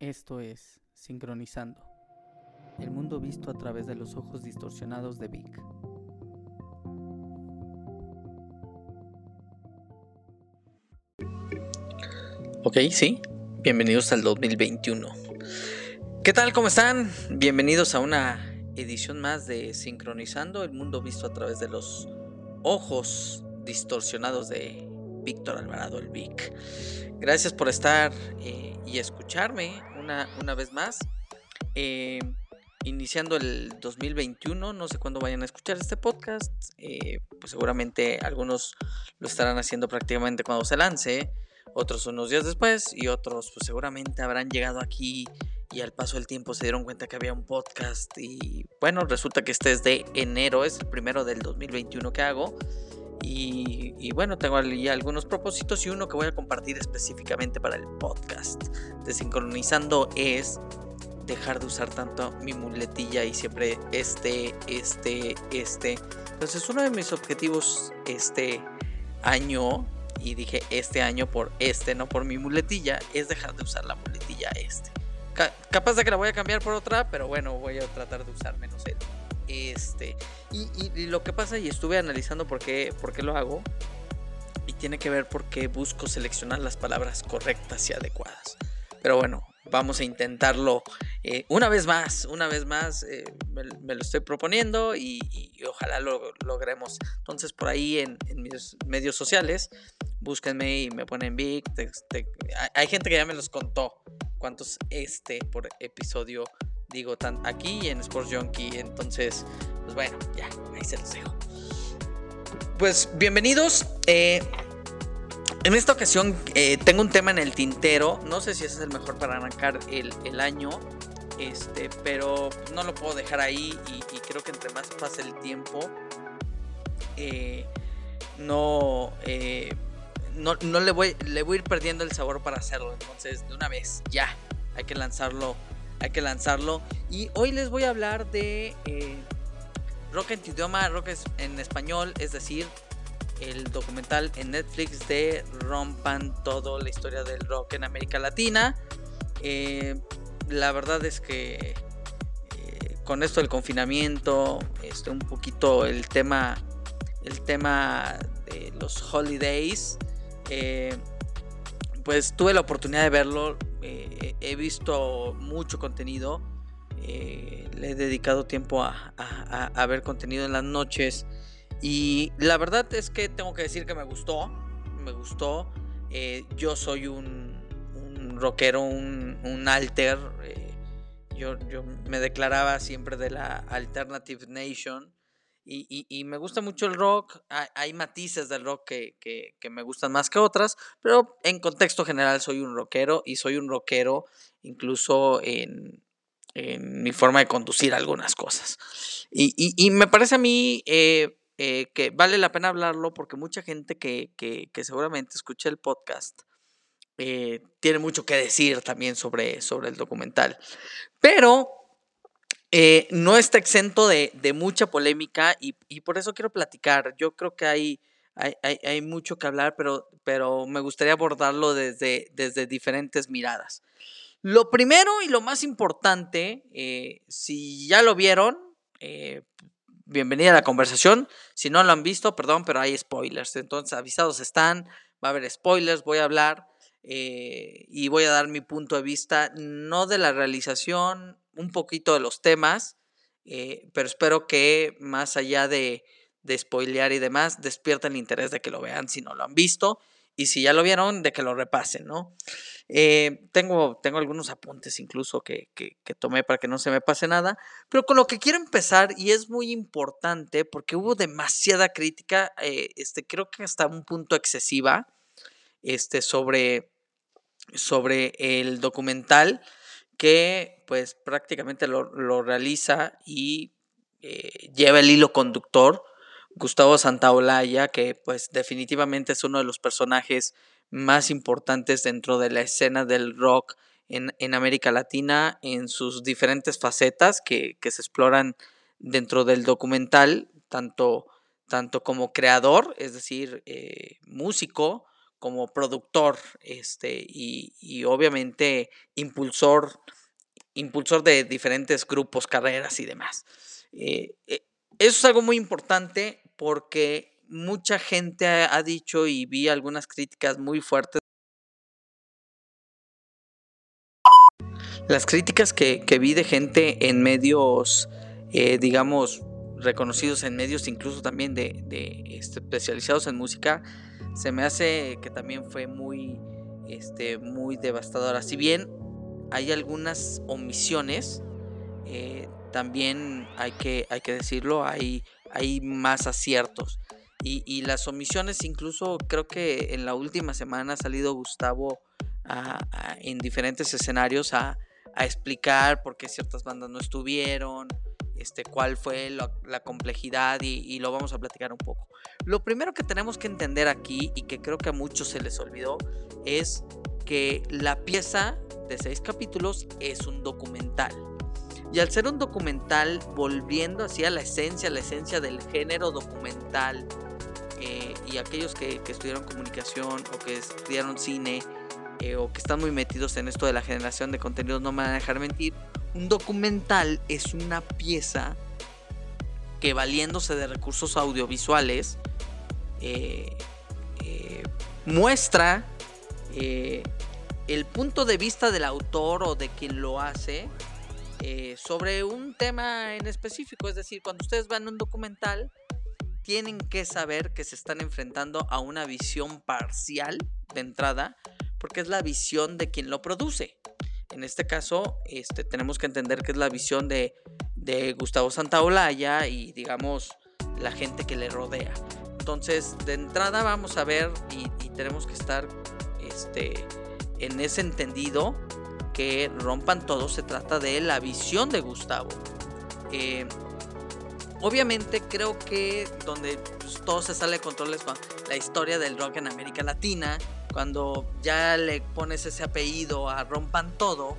Esto es Sincronizando, el mundo visto a través de los ojos distorsionados de Vic. Ok, sí, bienvenidos al 2021. ¿Qué tal? ¿Cómo están? Bienvenidos a una edición más de Sincronizando, el mundo visto a través de los ojos distorsionados de Víctor Alvarado, el Vic. Gracias por estar eh, y escucharme una, una vez más. Eh, iniciando el 2021, no sé cuándo vayan a escuchar este podcast, eh, pues seguramente algunos lo estarán haciendo prácticamente cuando se lance, otros unos días después y otros pues seguramente habrán llegado aquí y al paso del tiempo se dieron cuenta que había un podcast y bueno, resulta que este es de enero, es el primero del 2021 que hago. Y, bueno, tengo ya algunos propósitos y uno que voy a compartir específicamente para el podcast de Sincronizando es dejar de usar tanto mi muletilla y siempre este, este, este. Entonces uno de mis objetivos este año, y dije este año por este, no por mi muletilla, es dejar de usar la muletilla este. capaz de que la voy a cambiar por otra, pero bueno, voy a tratar de usar menos el este, y, lo que pasa, y estuve analizando por qué, por qué lo hago, y tiene que ver porque busco seleccionar las palabras correctas y adecuadas. Pero bueno, vamos a intentarlo eh, una vez más, una vez más, eh, me, lo estoy proponiendo y, ojalá lo logremos. Entonces por ahí en, mis medios sociales, búsquenme y me ponen big. hay gente que ya me los contó cuántos este por episodio digo, tan aquí y en Sports Junkie. Entonces, pues bueno, ya, ahí se los dejo. Pues bienvenidos. Eh, en esta ocasión eh, tengo un tema en el tintero. No sé si ese es el mejor para arrancar el, año. Este, pero no lo puedo dejar ahí. Y, creo que entre más pase el tiempo. Eh, no, no, no, le voy, le voy a ir perdiendo el sabor para hacerlo. Entonces, de una vez, ya, hay que lanzarlo hay que lanzarlo. Y hoy les voy a hablar de eh, rock en tu idioma, rock en español, es decir, el documental en Netflix de Rompan todo la historia del rock en América Latina. Eh, la verdad es que eh, con esto del confinamiento, este, un poquito el tema, el tema de los holidays, pues tuve la oportunidad de verlo. Eh, he visto mucho contenido. Eh, le he dedicado tiempo a, ver contenido en las noches. Y la verdad es que tengo que decir que me gustó. Me gustó. Eh, yo soy un, un rockero, un, alter. yo, yo me declaraba siempre de la Alternative Nation. Y, me gusta mucho el rock. Hay, matices del rock que, me gustan más que otras, pero en contexto general soy un rockero y soy un rockero incluso en, mi forma de conducir algunas cosas. Y, me parece a mí eh, eh, que vale la pena hablarlo porque mucha gente que, seguramente escucha el podcast eh, tiene mucho que decir también sobre, sobre el documental. Pero eh, no está exento de, mucha polémica y, por eso quiero platicar. Yo creo que hay, hay, mucho que hablar, pero, pero, me gustaría abordarlo desde, desde diferentes miradas. Lo primero y lo más importante, eh, si ya lo vieron, eh, bienvenida a la conversación. Si no lo han visto, perdón, pero hay spoilers. Entonces, avisados están, va a haber spoilers, voy a hablar. Y voy a dar mi punto de vista, no de la realización un poquito de los temas, eh, pero espero que más allá de, de spoilear y demás, despierten el interés de que lo vean si no lo han visto y si ya lo vieron, de que lo repasen, ¿no? Eh, tengo, tengo algunos apuntes incluso que, que, tomé para que no se me pase nada, pero con lo que quiero empezar, y es muy importante porque hubo demasiada crítica, eh, este, creo que hasta un punto excesiva, este, sobre, sobre el documental que pues prácticamente lo, realiza y eh, lleva el hilo conductor Gustavo Santaolalla, que pues definitivamente es uno de los personajes más importantes dentro de la escena del rock en, América Latina en sus diferentes facetas que, se exploran dentro del documental, tanto, tanto como creador, es decir, eh, músico, como productor este, y, obviamente impulsor, impulsor de diferentes grupos, carreras y demás. Eh, eh, eso es algo muy importante porque mucha gente ha, dicho y vi algunas críticas muy fuertes. Las críticas que, vi de gente en medios, eh, digamos, reconocidos en medios incluso también de, este, especializados en música, se me hace que también fue muy, este, muy devastadora. Si bien hay algunas omisiones, eh, también hay que, hay que decirlo, hay, hay más aciertos. Y, las omisiones, incluso creo que en la última semana ha salido Gustavo en diferentes escenarios a, a explicar por qué ciertas bandas no estuvieron, este, cuál fue la, complejidad y, lo vamos a platicar un poco. Lo primero que tenemos que entender aquí y que creo que a muchos se les olvidó es que la pieza de seis capítulos es un documental. Y al ser un documental, volviendo hacia la esencia, la esencia del género documental, eh, y aquellos que, que, estudiaron comunicación o que estudiaron cine eh, o que están muy metidos en esto de la generación de contenidos no me van a dejar mentir, un documental es una pieza que valiéndose de recursos audiovisuales eh, eh, muestra eh, el punto de vista del autor o de quien lo hace sobre un tema en específico. Es decir, cuando ustedes van un documental, tienen que saber que se están enfrentando a una visión parcial de entrada, porque es la visión de quien lo produce. En este caso, este, tenemos que entender que es la visión de, Gustavo Santaolalla y, digamos, la gente que le rodea. Entonces, de entrada vamos a ver y, tenemos que estar este, en ese entendido que rompan todo. Se trata de la visión de Gustavo. Eh, obviamente creo que donde pues, todo se sale de control es la historia del rock en América Latina cuando ya le pones ese apellido a Rompan Todo,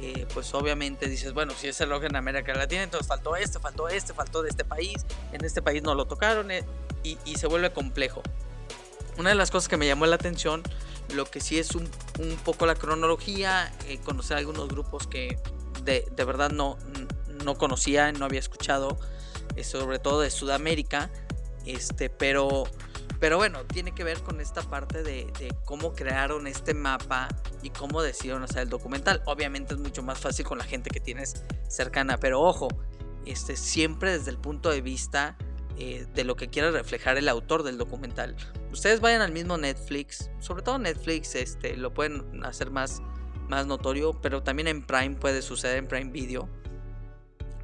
eh, pues obviamente dices, bueno, si es el rock en América Latina, entonces faltó este, faltó este, faltó de este país, en este país no lo tocaron eh, y, se vuelve complejo. Una de las cosas que me llamó la atención, lo que sí es un, poco la cronología, eh, conocer algunos grupos que de, de, verdad no, no conocía, no había escuchado, sobre todo de Sudamérica, este, pero pero bueno, tiene que ver con esta parte de, cómo crearon este mapa y cómo decidieron hacer el documental. Obviamente es mucho más fácil con la gente que tienes cercana, pero ojo, este, siempre desde el punto de vista eh, de lo que quiere reflejar el autor del documental. Ustedes vayan al mismo Netflix, sobre todo Netflix, este, lo pueden hacer más, más notorio, pero también en Prime puede suceder, en Prime Video.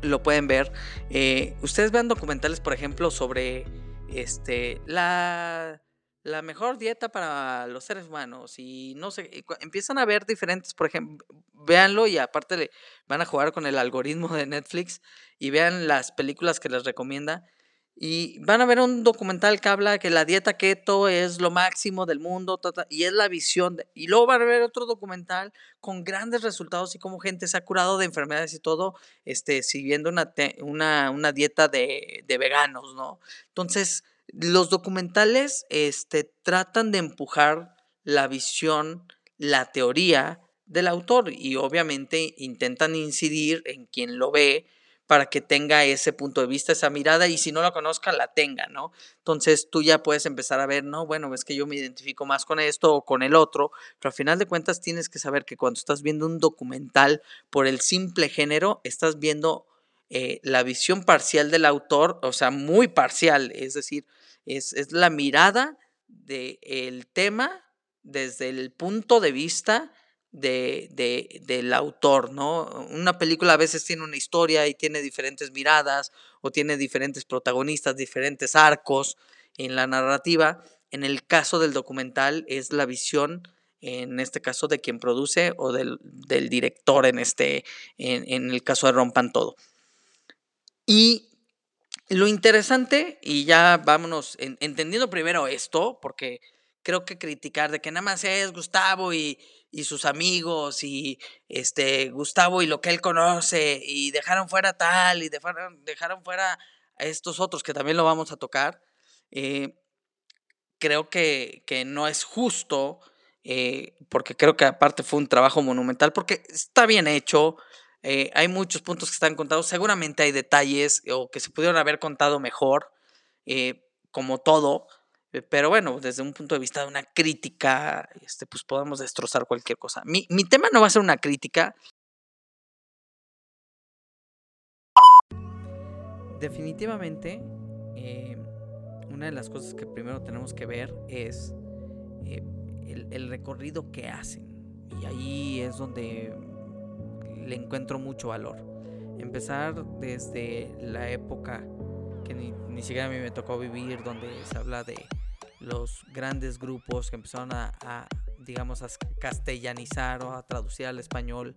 Lo pueden ver. Eh, ustedes vean documentales, por ejemplo, sobre este, la, la mejor dieta para los seres humanos y no sé, empiezan a ver diferentes, por ejemplo, véanlo y aparte le van a jugar con el algoritmo de Netflix y vean las películas que les recomienda y van a ver un documental que habla que la dieta keto es lo máximo del mundo y es la visión. y luego van a ver otro documental con grandes resultados y cómo gente se ha curado de enfermedades y todo, este, siguiendo una, una, una dieta de, de, veganos, ¿no? Entonces, los documentales este, tratan de empujar la visión, la teoría del autor y obviamente intentan incidir en quien lo ve para que tenga ese punto de vista, esa mirada y si no la conozca, la tenga, ¿no? Entonces tú ya puedes empezar a ver, no, bueno, es que yo me identifico más con esto o con el otro, pero al final de cuentas tienes que saber que cuando estás viendo un documental por el simple género, estás viendo eh, la visión parcial del autor, o sea, muy parcial, es decir, es, es la mirada del tema desde el punto de vista de, del autor, ¿no? Una película a veces tiene una historia y tiene diferentes miradas o tiene diferentes protagonistas, diferentes arcos en la narrativa. En el caso del documental es la visión, en este caso, de quien produce o del, director en, este, en, el caso de Rompan Todo. Y lo interesante, y ya vámonos entendiendo primero esto, porque creo que criticar de que nada más es Gustavo y, y sus amigos y este Gustavo y lo que él conoce y dejaron fuera tal y dejaron, dejaron fuera a estos otros que también lo vamos a tocar. Eh, creo que, que no es justo, eh, porque creo que aparte fue un trabajo monumental, porque está bien hecho, eh, hay muchos puntos que están contados, seguramente hay detalles o que se pudieron haber contado mejor, eh, como todo, pero bueno, desde un punto de vista de una crítica, este, pues podemos destrozar cualquier cosa. Mi, mi tema no va a ser una crítica. Definitivamente, una de las cosas que primero tenemos que ver es el, recorrido que hacen. Y ahí es donde le encuentro mucho valor. Empezar desde la época que ni, siquiera a mí me tocó vivir, donde se habla de los grandes grupos que empezaron a, digamos, a castellanizar o a traducir al español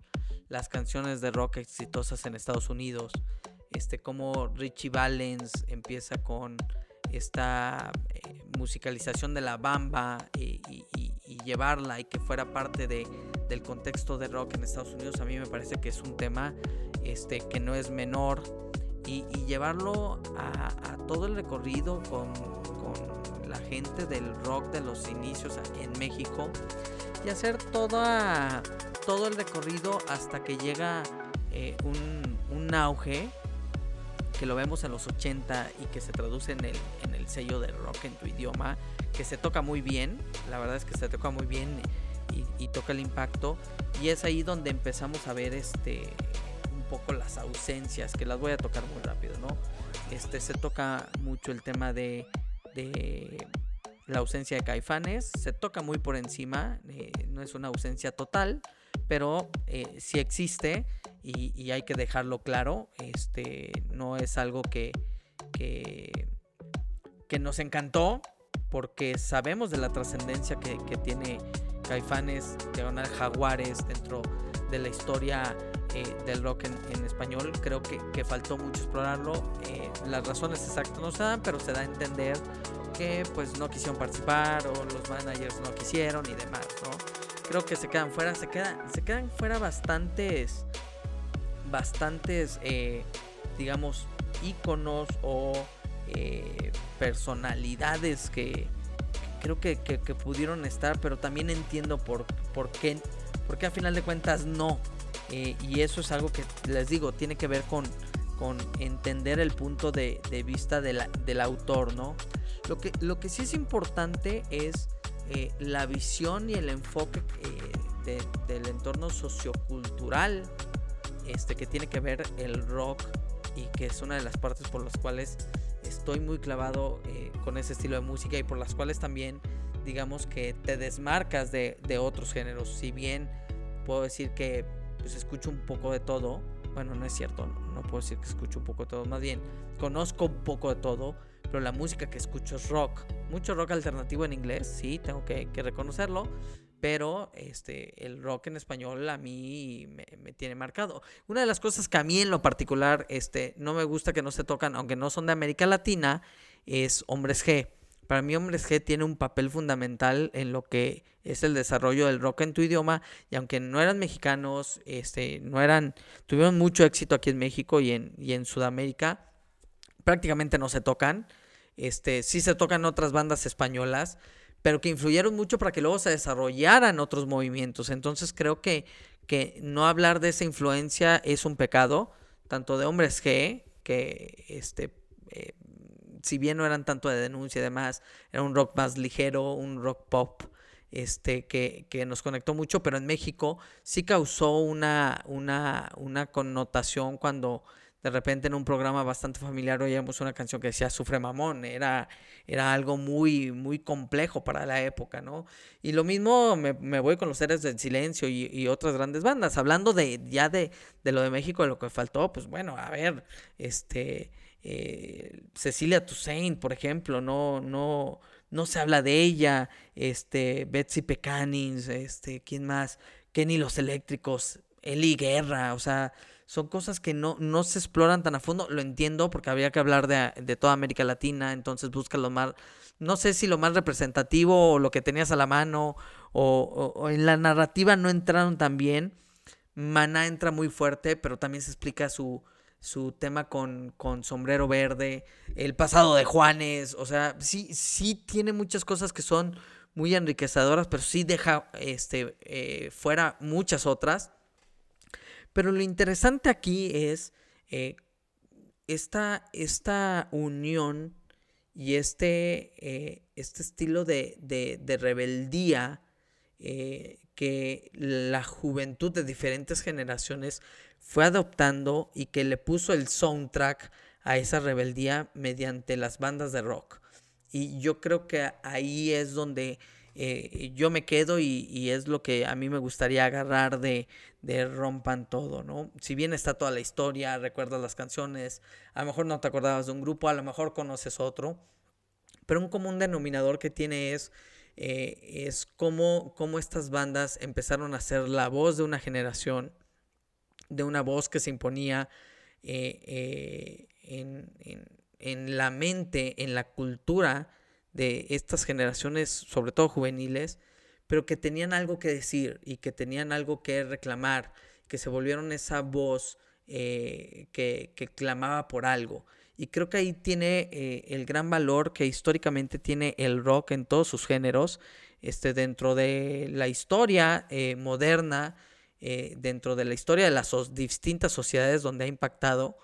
las canciones de rock exitosas en Estados Unidos. Este, como Richie Valens empieza con esta eh, musicalización de la bamba y, llevarla y que fuera parte de, del contexto de rock en Estados Unidos, a mí me parece que es un tema este, que no es menor y, llevarlo a, todo el recorrido con, con, la gente del rock de los inicios en México y hacer toda, todo el recorrido hasta que llega eh, un, un auge que lo vemos en los 80 y que se traduce en el, en el sello del rock en tu idioma, que se toca muy bien, la verdad es que se toca muy bien y, toca el impacto, y es ahí donde empezamos a ver este un poco las ausencias, que las voy a tocar muy rápido, ¿no? Este se toca mucho el tema de, de la ausencia de caifanes, se toca muy por encima, eh, no es una ausencia total, pero eh, sí existe y, hay que dejarlo claro. Este no es algo que, que, nos encantó porque sabemos de la trascendencia que, tiene Caifanes, Leonel Jaguares dentro de la historia eh, del rock en, español. Creo que, faltó mucho explorarlo. Eh, las razones exactas no se dan, pero se da a entender que pues no quisieron participar o los managers no quisieron y demás, ¿no? Creo que se quedan fuera, se quedan, se quedan fuera bastantes bastantes, eh, digamos, íconos o personalidades que, creo que, pudieron estar, pero también entiendo por, por qué, porque a final de cuentas no. Eh, y eso es algo que les digo, tiene que ver con, con entender el punto de, vista del autor, ¿no? Lo que, lo que sí es importante es la visión y el enfoque del entorno sociocultural este, que tiene que ver el rock y que es una de las partes por las cuales estoy muy clavado eh, con ese estilo de música y por las cuales también digamos que te desmarcas de, otros géneros. Si bien puedo decir que pues, escucho un poco de todo, bueno, no es cierto, no, puedo decir que escucho un poco de todo, más bien conozco un poco de todo, pero la música que escucho es rock. Mucho rock alternativo en inglés, sí, tengo que, que reconocerlo, pero este, el rock en español a mí me, tiene marcado. Una de las cosas que a mí en lo particular este, no me gusta que no se tocan, aunque no son de América Latina, es Hombres G. Para mí Hombres G tiene un papel fundamental en lo que es el desarrollo del rock en tu idioma y aunque no eran mexicanos, este, no eran, tuvieron mucho éxito aquí en México y en, y en Sudamérica, prácticamente no se tocan. Este, sí se tocan otras bandas españolas, pero que influyeron mucho para que luego se desarrollaran otros movimientos. Entonces creo que, que no hablar de esa influencia es un pecado, tanto de hombres G, que este, eh, si bien no eran tanto de denuncia y demás, era un rock más ligero, un rock pop. Este, que, que nos conectó mucho, pero en México sí causó una, una, una connotación cuando de repente en un programa bastante familiar oíamos una canción que decía Sufre Mamón, era, era algo muy, muy complejo para la época, ¿no? Y lo mismo me, voy con los seres del silencio y, otras grandes bandas, hablando de ya de, lo de México, de lo que faltó, pues bueno, a ver, este, eh, Cecilia Toussaint, por ejemplo, no, no, no se habla de ella, este, Betsy Pecanins, este, ¿quién más? Kenny Los Eléctricos, Eli Guerra, o sea, son cosas que no, no se exploran tan a fondo. Lo entiendo porque había que hablar de, toda América Latina, entonces busca lo más, no sé si lo más representativo o lo que tenías a la mano o, en la narrativa no entraron tan bien. Mana entra muy fuerte, pero también se explica su, su tema con, con, sombrero verde, el pasado de Juanes, o sea, sí, sí tiene muchas cosas que son muy enriquecedoras, pero sí deja este, eh, fuera muchas otras. Pero lo interesante aquí es eh, esta, esta, unión y este, eh, este estilo de, de rebeldía que la juventud de diferentes generaciones fue adoptando y que le puso el soundtrack a esa rebeldía mediante las bandas de rock. Y yo creo que ahí es donde eh, yo me quedo y, es lo que a mí me gustaría agarrar de, de, Rompan Todo, ¿no? Si bien está toda la historia, recuerdas las canciones, a lo mejor no te acordabas de un grupo, a lo mejor conoces otro, pero un común denominador que tiene es, eh, es cómo, cómo estas bandas empezaron a ser la voz de una generación, de una voz que se imponía eh, en, en, en la mente, en la cultura de estas generaciones, sobre todo juveniles, pero que tenían algo que decir y que tenían algo que reclamar, que se volvieron esa voz eh, que, clamaba por algo. Y creo que ahí tiene eh, el gran valor que históricamente tiene el rock en todos sus géneros, este, dentro de la historia eh, moderna, dentro de la historia de las distintas sociedades donde ha impactado,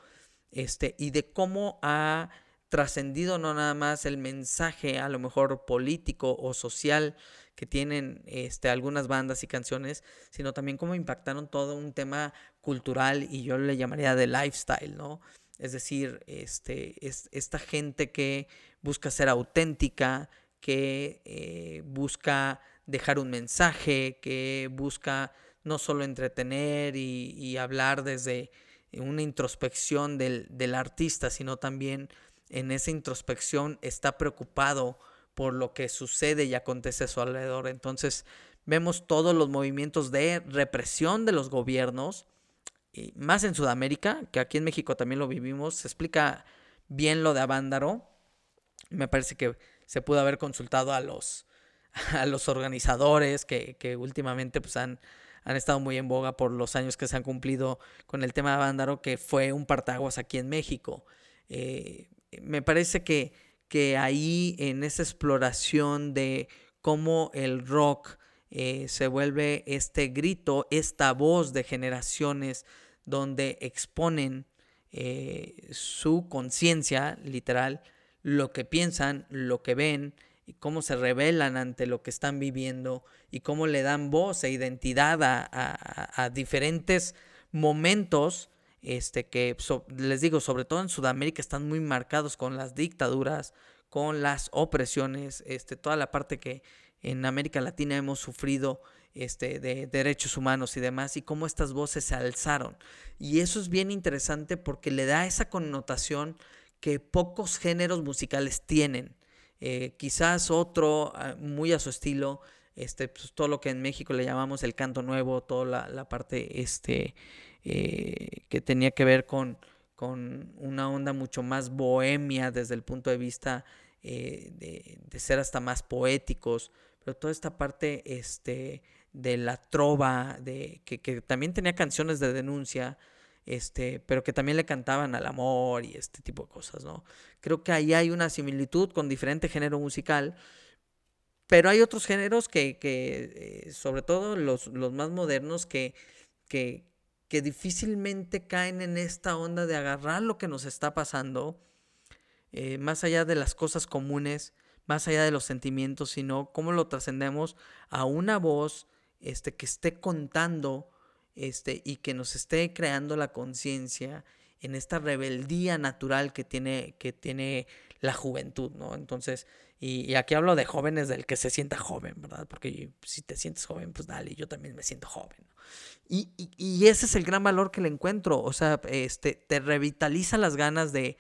este, y de cómo ha trascendido no nada más el mensaje a lo mejor político o social que tienen este, algunas bandas y canciones, sino también cómo impactaron todo un tema cultural y yo le llamaría de lifestyle, ¿no? Es decir, este, es, esta gente que busca ser auténtica, que eh, busca dejar un mensaje, que busca no solo entretener y, hablar desde una introspección del, del artista, sino también en esa introspección está preocupado por lo que sucede y acontece a su alrededor. Entonces vemos todos los movimientos de represión de los gobiernos, y más en Sudamérica, que aquí en México también lo vivimos. Se explica bien lo de Avándaro. Me parece que se pudo haber consultado a los, a los organizadores que, que últimamente pues, han, han estado muy en boga por los años que se han cumplido con el tema de Avándaro, que fue un partaguas aquí en México. Eh, me parece que, que ahí en esa exploración de cómo el rock eh, se vuelve este grito, esta voz de generaciones donde exponen eh, su conciencia literal, lo que piensan, lo que ven, y cómo se revelan ante lo que están viviendo y cómo le dan voz e identidad a diferentes momentos este, que les digo, sobre todo en Sudamérica están muy marcados con las dictaduras, con las opresiones, este, toda la parte que en América Latina hemos sufrido este, de derechos humanos y demás, y cómo estas voces se alzaron. Y eso es bien interesante porque le da esa connotación que pocos géneros musicales tienen. Eh, quizás otro ah, muy a su estilo, este, pues, todo lo que en México le llamamos el canto nuevo, toda la, la parte este, eh, que tenía que ver con, con, una onda mucho más bohemia desde el punto de vista eh, de, ser hasta más poéticos, pero toda esta parte este, de la trova, de, que, también tenía canciones de denuncia, este, pero que también le cantaban al amor y este tipo de cosas, ¿no? Creo que ahí hay una similitud con diferente género musical, pero hay otros géneros que, que eh, sobre todo los, los más modernos, que, que, que difícilmente caen en esta onda de agarrar lo que nos está pasando, eh, más allá de las cosas comunes, más allá de los sentimientos, sino cómo lo trascendemos a una voz este, que esté contando este, y que nos esté creando la conciencia en esta rebeldía natural que tiene, que tiene la juventud, ¿no? Entonces, y, aquí hablo de jóvenes del que se sienta joven, ¿verdad? Porque si te sientes joven, pues dale, yo también me siento joven. Y, y, ese es el gran valor que le encuentro, o sea, este, te revitaliza las ganas de,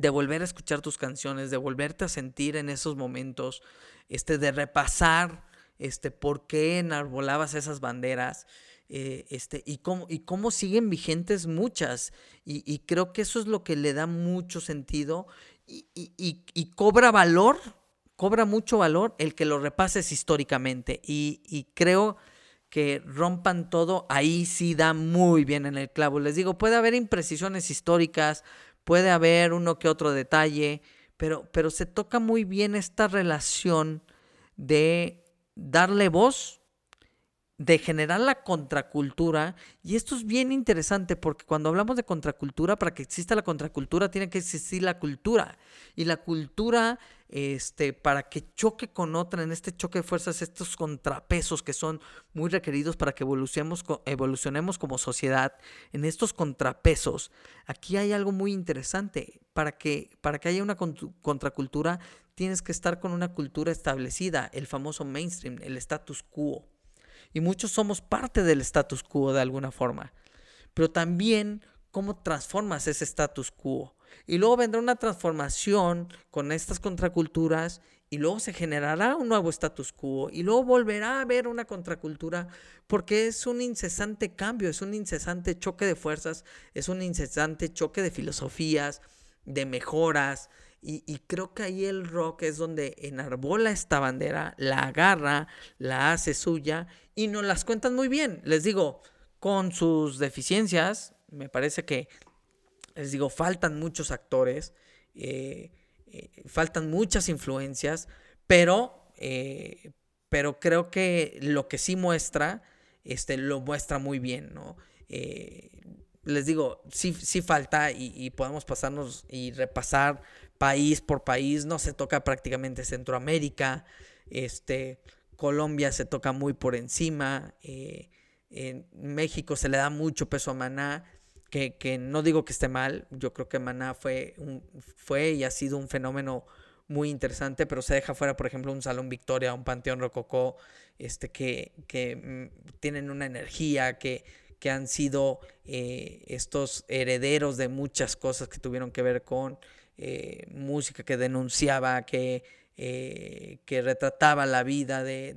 de volver a escuchar tus canciones, de volverte a sentir en esos momentos, este, de repasar este, por qué enarbolabas esas banderas. Eh, este, y, cómo, y cómo siguen vigentes muchas. Y, y, creo que eso es lo que le da mucho sentido y, cobra valor, cobra mucho valor el que lo repases históricamente. Y, creo que rompan todo, ahí sí da muy bien en el clavo. Les digo, puede haber imprecisiones históricas, puede haber uno que otro detalle, pero, pero se toca muy bien esta relación de darle voz de generar la contracultura. Y esto es bien interesante porque cuando hablamos de contracultura, para que exista la contracultura, tiene que existir la cultura. Y la cultura, este, para que choque con otra, en este choque de fuerzas, estos contrapesos que son muy requeridos para que evolucionemos, evolucionemos como sociedad, en estos contrapesos, aquí hay algo muy interesante. Para que, para que haya una contracultura, tienes que estar con una cultura establecida, el famoso mainstream, el status quo y muchos somos parte del status quo de alguna forma. Pero también cómo transformas ese status quo. Y luego vendrá una transformación con estas contraculturas y luego se generará un nuevo status quo y luego volverá a haber una contracultura porque es un incesante cambio, es un incesante choque de fuerzas, es un incesante choque de filosofías, de mejoras, y, creo que ahí el rock es donde enarbola esta bandera, la agarra, la hace suya y nos las cuentan muy bien. Les digo, con sus deficiencias, me parece que, les digo, faltan muchos actores, eh, eh, faltan muchas influencias, pero, eh, pero creo que lo que sí muestra, este, lo muestra muy bien, ¿no? les digo, sí, sí falta y, y, podemos pasarnos y repasar país por país, no se toca prácticamente Centroamérica, este, Colombia se toca muy por encima, eh, en México se le da mucho peso a Maná, que, que, no digo que esté mal, yo creo que Maná fue, un, fue y ha sido un fenómeno muy interesante, pero se deja fuera, por ejemplo, un Salón Victoria, un Panteón Rococó, este, que, que mm, tienen una energía, que, que han sido eh, estos herederos de muchas cosas que tuvieron que ver con eh, música que denunciaba, que, eh, que retrataba la vida de,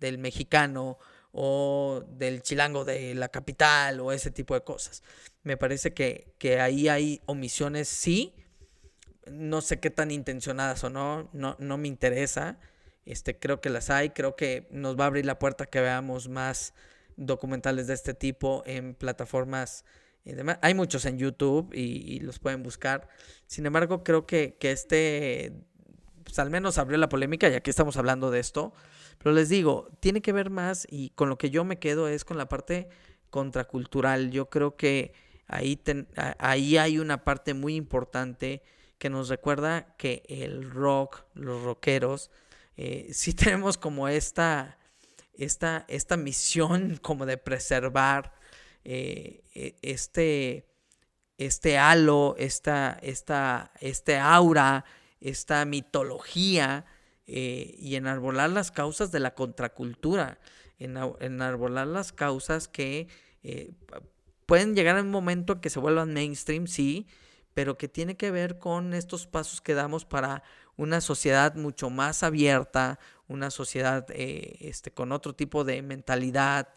del mexicano o del chilango de la capital o ese tipo de cosas. Me parece que, que ahí hay omisiones, sí, no sé qué tan intencionadas o no, no, no me interesa. Este, creo que las hay, creo que nos va a abrir la puerta que veamos más documentales de este tipo en plataformas hay muchos en YouTube y, los pueden buscar. Sin embargo, creo que, este, pues al menos abrió la polémica y aquí estamos hablando de esto. Pero les digo, tiene que ver más y con lo que yo me quedo es con la parte contracultural. Yo creo que ahí, ahí hay una parte muy importante que nos recuerda que el rock, los rockeros, eh, sí tenemos como esta, esta, esta misión como de preservar eh, e, este, este halo, esta, esta, este aura, esta mitología eh, y enarbolar las causas de la contracultura, enarbolar las causas que eh, pueden llegar a un momento en que se vuelvan mainstream, sí, pero que tiene que ver con estos pasos que damos para una sociedad mucho más abierta, una sociedad este, con otro tipo de mentalidad,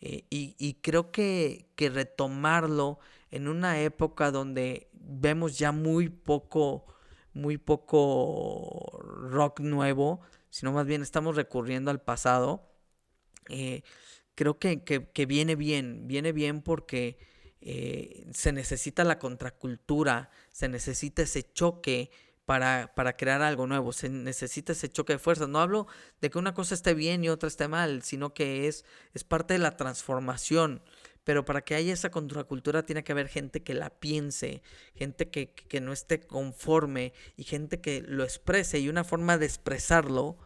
eh, y, creo que, que, retomarlo en una época donde vemos ya muy poco, muy poco rock nuevo, sino más bien estamos recurriendo al pasado, eh, creo que, que, viene bien, viene bien porque eh, se necesita la contracultura, se necesita ese choque para, para, crear algo nuevo. Se necesita ese choque de fuerzas. No hablo de que una cosa esté bien y otra esté mal, sino que es, es parte de la transformación. Pero para que haya esa contracultura tiene que haber gente que la piense, gente que, que no esté conforme y gente que lo exprese. Y una forma de expresarlo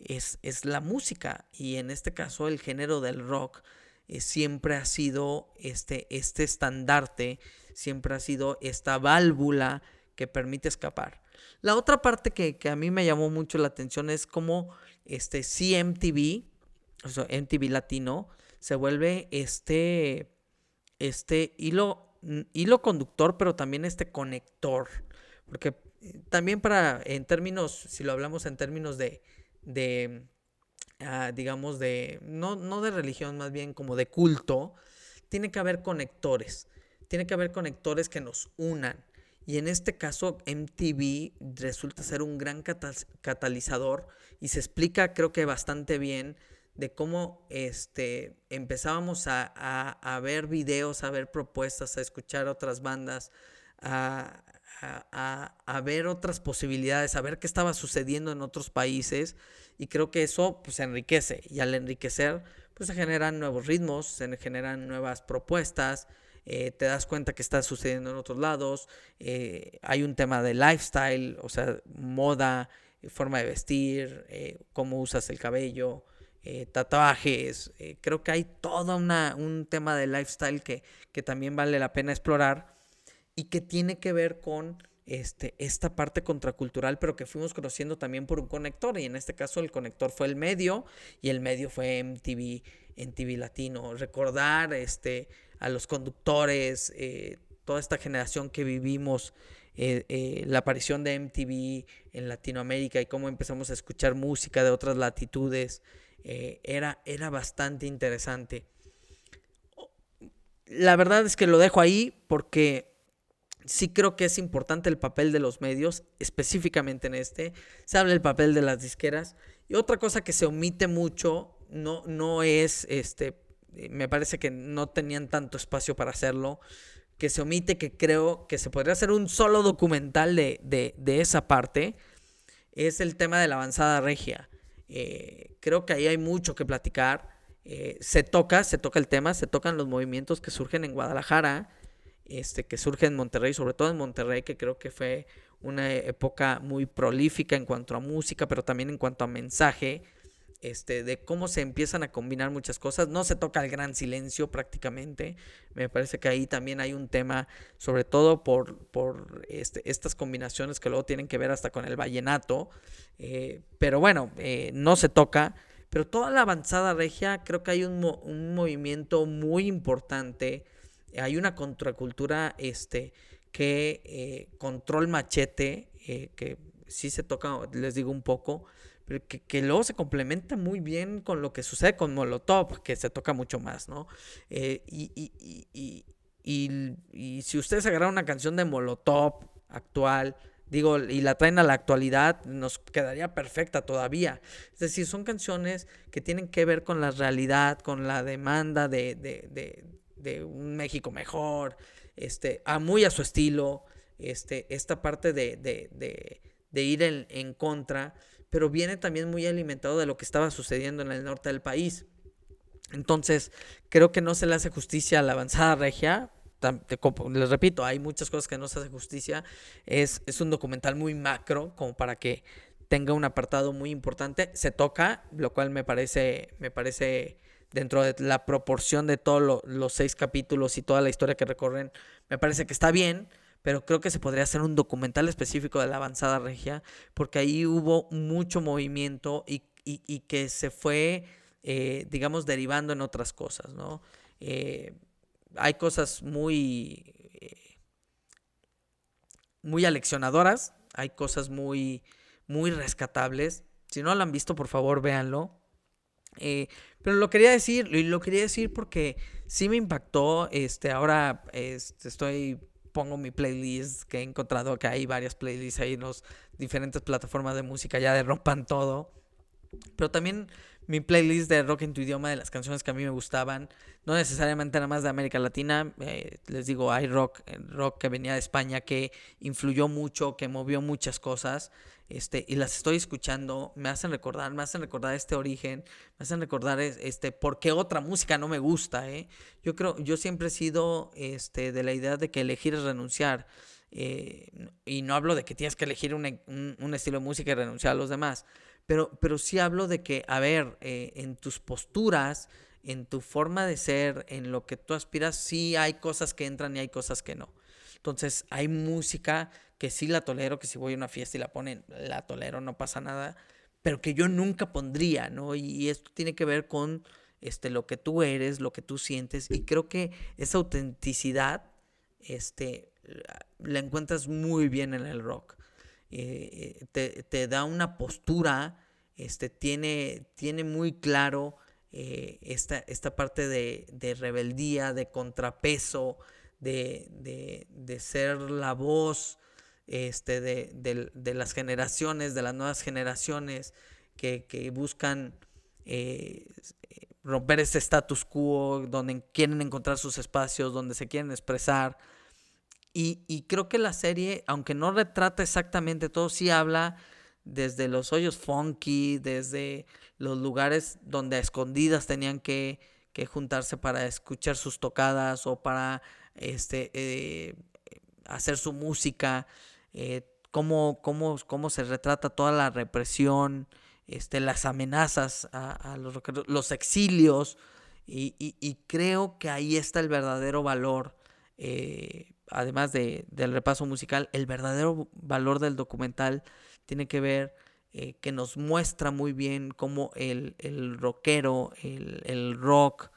es, es la música. Y en este caso el género del rock eh, siempre ha sido este, este estandarte, siempre ha sido esta válvula que permite escapar. La otra parte que, a mí me llamó mucho la atención es cómo este CMTV, o sea, MTV Latino, se vuelve este, este hilo, hilo conductor, pero también este conector. Porque eh, también para, en términos, si lo hablamos en términos de, de ah, digamos, de, no, no de religión, más bien como de culto, tiene que haber conectores. Tiene que haber conectores que nos unan. Y en este caso MTV resulta ser un gran catalizador y se explica creo que bastante bien de cómo este, empezábamos a, ver videos, a ver propuestas, a escuchar otras bandas, a, ver otras posibilidades, a ver qué estaba sucediendo en otros países. Y creo que eso pues enriquece. Y al enriquecer, pues se generan nuevos ritmos, se generan nuevas propuestas. Eh, te das cuenta que está sucediendo en otros lados. Eh, hay un tema de lifestyle, o sea, moda, forma de vestir, eh, cómo usas el cabello, eh, tatuajes. Eh, creo que hay todo una, un tema de lifestyle que, que, también vale la pena explorar y que tiene que ver con este, esta parte contracultural, pero que fuimos conociendo también por un conector. Y en este caso el conector fue el medio y el medio fue MTV, MTV Latino. Recordar este, a los conductores, eh, toda esta generación que vivimos. la aparición de MTV en Latinoamérica y cómo empezamos a escuchar música de otras latitudes, eh, era, era bastante interesante. La verdad es que lo dejo ahí porque sí creo que es importante el papel de los medios, específicamente en este. Se habla del papel de las disqueras. Y otra cosa que se omite mucho, no, no es, este, me parece que no tenían tanto espacio para hacerlo, que se omite, que creo que se podría hacer un solo documental de, de esa parte, es el tema de la avanzada regia. Eh, creo que ahí hay mucho que platicar. Eh, se toca, se toca el tema, se tocan los movimientos que surgen en Guadalajara, este, que surgen en Monterrey, sobre todo en Monterrey, que creo que fue una época muy prolífica en cuanto a música, pero también en cuanto a mensaje este, de cómo se empiezan a combinar muchas cosas. No se toca el gran silencio prácticamente. Me parece que ahí también hay un tema, sobre todo por, por este, estas combinaciones que luego tienen que ver hasta con el vallenato. Eh, pero bueno, eh, no se toca. Pero toda la avanzada regia, creo que hay un, movimiento muy importante. Hay una contracultura este, que eh, control machete, que sí se toca, les digo un poco, que, luego se complementa muy bien con lo que sucede con Molotov, que se toca mucho más, ¿no? Eh, y, y, y, y, si ustedes agarran una canción de Molotov actual, digo, y la traen a la actualidad, nos quedaría perfecta todavía. Es decir, son canciones que tienen que ver con la realidad, con la demanda de, de, de, de un México mejor, este, a muy a su estilo, este, esta parte de, de ir en, en contra pero viene también muy alimentado de lo que estaba sucediendo en el norte del país. Entonces, creo que no se le hace justicia a la avanzada regia. Les repito, hay muchas cosas que no se hace justicia. Es, es un documental muy macro, como para que tenga un apartado muy importante. Se toca, lo cual me parece, me parece dentro de la proporción de todos los seis capítulos y toda la historia que recorren, me parece que está bien pero creo que se podría hacer un documental específico de la avanzada regia, porque ahí hubo mucho movimiento y, que se fue, eh, digamos, derivando en otras cosas, ¿no? Eh, hay cosas muy, eh, muy aleccionadoras, hay cosas muy, muy rescatables. Si no lo han visto, por favor, véanlo. pero lo quería decir, y lo quería decir porque sí me impactó. Este, ahora este, estoy pongo mi playlist, que he encontrado que hay varias playlists ahí en las diferentes plataformas de música ya de rompan todo. Pero también mi playlist de rock en tu idioma, de las canciones que a mí me gustaban, no necesariamente nada más de América Latina, eh, les digo, hay rock, eh, rock que venía de España que influyó mucho, que movió muchas cosas, este, y las estoy escuchando, me hacen recordar, me hacen recordar este origen, me hacen recordar este, por qué otra música no me gusta, ¿eh? Yo creo, yo siempre he sido este, de la idea de que elegir es renunciar. Eh, y no hablo de que tienes que elegir un, estilo de música y renunciar a los demás, pero, pero sí hablo de que, a ver, eh, en tus posturas, en tu forma de ser, en lo que tú aspiras, sí hay cosas que entran y hay cosas que no. Entonces hay música que sí la tolero, que si voy a una fiesta y la ponen, la tolero, no pasa nada, pero que yo nunca pondría, ¿no? Y, esto tiene que ver con este, lo que tú eres, lo que tú sientes, y creo que esa autenticidad este, la encuentras muy bien en el rock. Eh, te, da una postura, este, tiene, tiene muy claro eh, esta, esta, parte de, de, rebeldía, de contrapeso, de, de, de ser la voz este, de, las generaciones, de las nuevas generaciones que, buscan eh, romper este status quo, donde quieren encontrar sus espacios, donde se quieren expresar. Y, y, creo que la serie, aunque no retrata exactamente todo, sí habla desde los hoyos funky, desde los lugares donde a escondidas tenían que, que juntarse para escuchar sus tocadas o para este, eh, hacer su música, eh, cómo, cómo, cómo, se retrata toda la represión, este, las amenazas a, los, los, exilios, y, y, creo que ahí está el verdadero valor, eh, además de, del repaso musical, el verdadero valor del documental tiene que ver eh, que nos muestra muy bien cómo el, el rockero, el, el rock,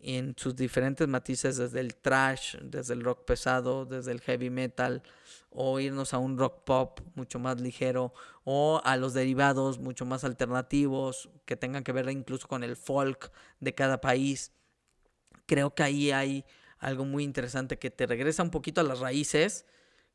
en sus diferentes matices, desde el trash, desde el rock pesado, desde el heavy metal, o irnos a un rock pop mucho más ligero, o a los derivados mucho más alternativos, que tengan que ver incluso con el folk de cada país. Creo que ahí hay algo muy interesante que te regresa un poquito a las raíces,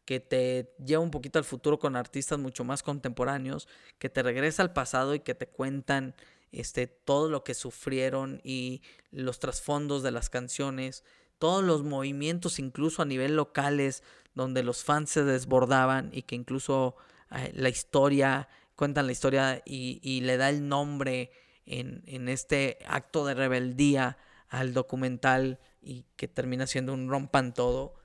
que te lleva un poquito al futuro con artistas mucho más contemporáneos, que te regresa al pasado y que te cuentan este, todo lo que sufrieron y los trasfondos de las canciones, todos los movimientos incluso a nivel locales donde los fans se desbordaban y que incluso eh, la historia, cuentan la historia y, le da el nombre en, en, este acto de rebeldía al documental y que termina siendo un rompan todo,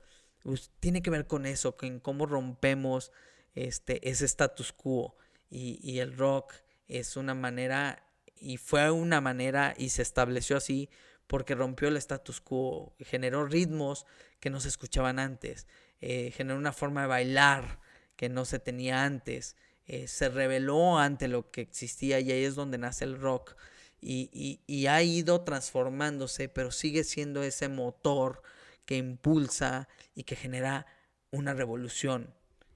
pues, tiene que ver con eso, con cómo rompemos este, ese status quo. Y, y el rock es una manera y fue una manera y se estableció así porque rompió el status quo, generó ritmos que no se escuchaban antes, eh, generó una forma de bailar que no se tenía antes, eh, se reveló ante lo que existía y ahí es donde nace el rock y, y, ha ido transformándose, pero sigue siendo ese motor que impulsa y que genera una revolución,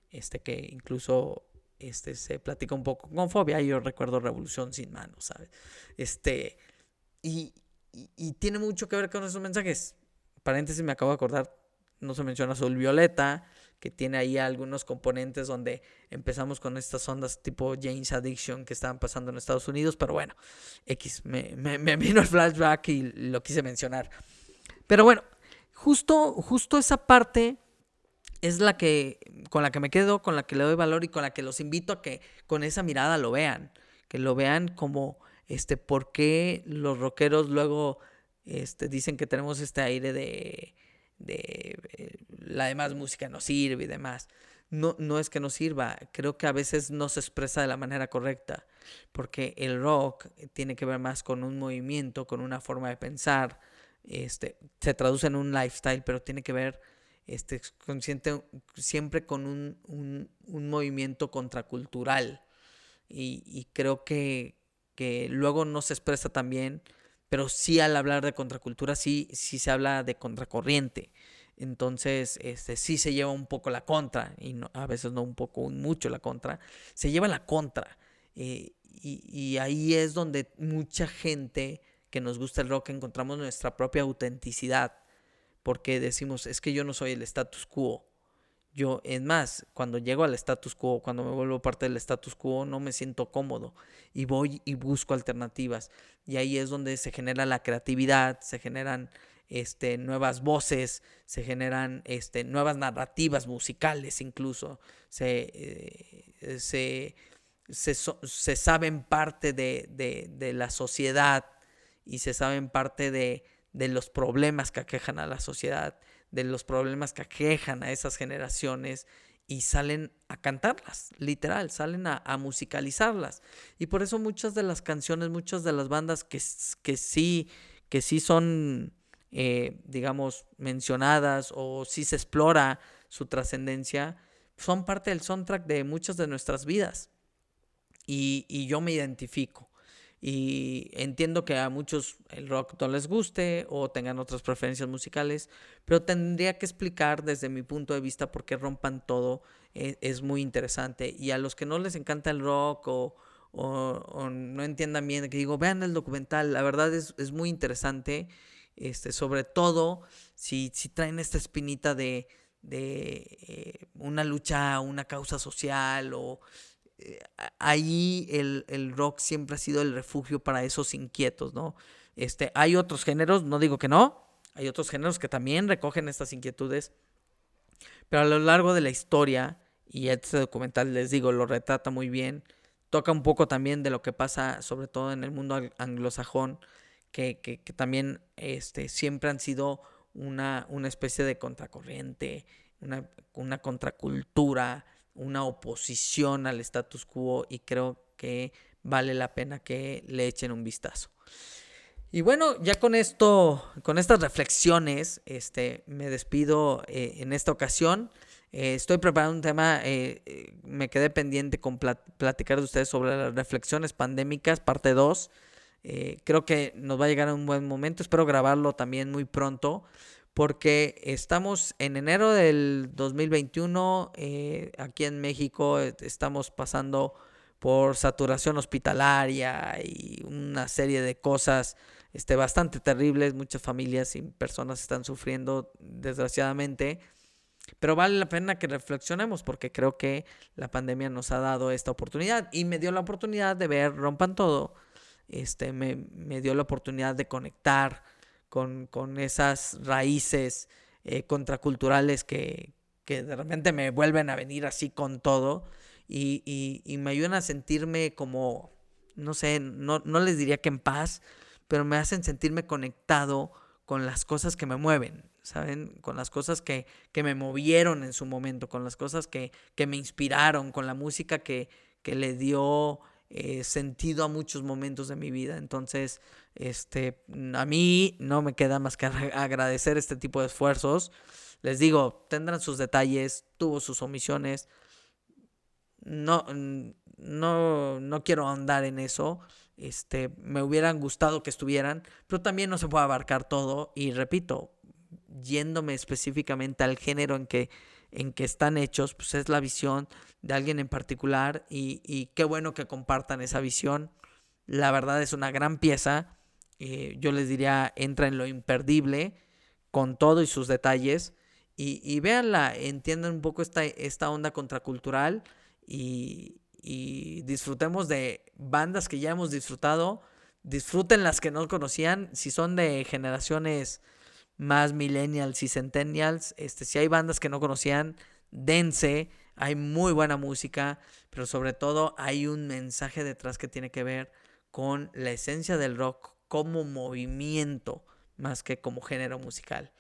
este que incluso este, se platica un poco con fobia. Yo recuerdo Revolución sin manos, ¿sabes? Este, y, tiene mucho que ver con esos mensajes. Paréntesis, me acabo de acordar, no se menciona Azul Violeta, que tiene ahí algunos componentes donde empezamos con estas ondas tipo James Addiction que estaban pasando en Estados Unidos, pero bueno, X, me, me vino el flashback y lo quise mencionar. Pero bueno, justo, justo esa parte es la que con la que me quedo, con la que le doy valor y con la que los invito a que con esa mirada lo vean, que lo vean como este por qué los rockeros luego este, dicen que tenemos este aire de, de eh, la demás música no sirve y demás. No, no es que no sirva, creo que a veces no se expresa de la manera correcta, porque el rock tiene que ver más con un movimiento, con una forma de pensar, este, se traduce en un lifestyle, pero tiene que ver este, consciente siempre con un, un, movimiento contracultural. Y, creo que, que, luego no se expresa tan bien, pero sí al hablar de contracultura sí, sí se habla de contracorriente. Entonces, este, sí se lleva un poco la contra, y a veces no un poco, mucho la contra, se lleva la contra. Eh, y, y ahí es donde mucha gente que nos gusta el rock encontramos nuestra propia autenticidad porque decimos, es que yo no soy el status quo. Yo, es más, cuando llego al status quo, cuando me vuelvo parte del status quo, no me siento cómodo y voy y busco alternativas. Y ahí es donde se genera la creatividad, se generan este, nuevas voces, se generan este, nuevas narrativas musicales incluso, se, eh, se, se, saben parte de, de, de la sociedad y se saben parte de, de los problemas que aquejan a la sociedad, de los problemas que aquejan a esas generaciones y salen a cantarlas, literal, salen a, musicalizarlas. Y por eso muchas de las canciones, muchas de las bandas que, que sí, que sí son, eh, digamos, mencionadas o sí se explora su trascendencia, son parte del soundtrack de muchas de nuestras vidas. Y, y yo me identifico. Y entiendo que a muchos el rock no les guste o tengan otras preferencias musicales, pero tendría que explicar desde mi punto de vista por qué rompan todo. E, es, muy interesante. Y a los que no les encanta el rock o, o, no entiendan bien, que digo, vean el documental, la verdad es, es muy interesante. Este, sobre todo si, si traen esta espinita de, de eh, una lucha, una causa social o ahí el, el, rock siempre ha sido el refugio para esos inquietos, ¿no? Este, hay otros géneros, no digo que no, hay otros géneros que también recogen estas inquietudes, pero a lo largo de la historia, y este documental les digo, lo retrata muy bien, toca un poco también de lo que pasa sobre todo en el mundo anglosajón, que, que, que también este, siempre han sido una, una especie de contracorriente, una, una contracultura, una oposición al status quo y creo que vale la pena que le echen un vistazo. Y bueno, ya con esto, con estas reflexiones, este, me despido eh, en esta ocasión. Eh, estoy preparando un tema, eh, me quedé pendiente con platicar de ustedes sobre las reflexiones pandémicas, parte 2. creo que nos va a llegar a un buen momento, espero grabarlo también muy pronto porque estamos en enero del 2021, eh, aquí en México eh, estamos pasando por saturación hospitalaria y una serie de cosas este, bastante terribles. Muchas familias y personas están sufriendo, desgraciadamente. Pero vale la pena que reflexionemos porque creo que la pandemia nos ha dado esta oportunidad y me dio la oportunidad de ver Rompan Todo. Este, me, me dio la oportunidad de conectar con, esas raíces eh, contraculturales que, de repente me vuelven a venir así con todo y, me ayudan a sentirme como, no sé, no, les diría que en paz, pero me hacen sentirme conectado con las cosas que me mueven, ¿saben? Con las cosas que, que me movieron en su momento, con las cosas que, que me inspiraron, con la música que, que le dio eh, sentido a muchos momentos de mi vida. Entonces, este, a mí no me queda más que agradecer este tipo de esfuerzos. Les digo, tendrán sus detalles, tuvo sus omisiones. No, no, no quiero andar en eso. Este, me hubieran gustado que estuvieran, pero también no se puede abarcar todo. Y repito, yéndome específicamente al género en que en que están hechos, pues es la visión de alguien en particular y, qué bueno que compartan esa visión. La verdad es una gran pieza. Eh, yo les diría, entra en lo imperdible con todo y sus detalles. Y, y véanla, entiendan un poco esta, esta onda contracultural y, y disfrutemos de bandas que ya hemos disfrutado. Disfruten las que no conocían. Si son de generaciones más millennials y centennials. Este, si hay bandas que no conocían, dense. Hay muy buena música, pero sobre todo hay un mensaje detrás que tiene que ver con la esencia del rock como movimiento más que como género musical.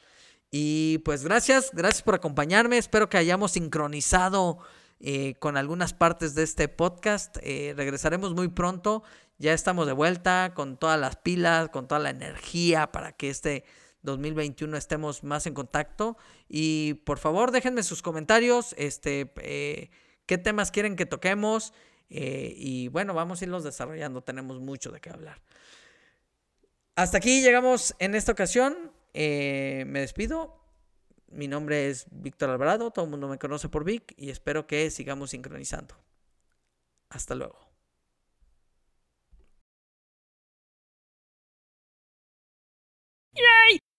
Y pues gracias, gracias por acompañarme. Espero que hayamos sincronizado eh, con algunas partes de este podcast. Eh, regresaremos muy pronto. Ya estamos de vuelta con todas las pilas, con toda la energía para que este 2021 estemos más en contacto. Y por favor, déjenme sus comentarios, este, eh, qué temas quieren que toquemos. Eh, y bueno, vamos a irlos desarrollando, tenemos mucho de qué hablar. Hasta aquí llegamos en esta ocasión. Eh, me despido. Mi nombre es Víctor Alvarado, todo el mundo me conoce por Vic y espero que sigamos sincronizando. Hasta luego. ¡Yay!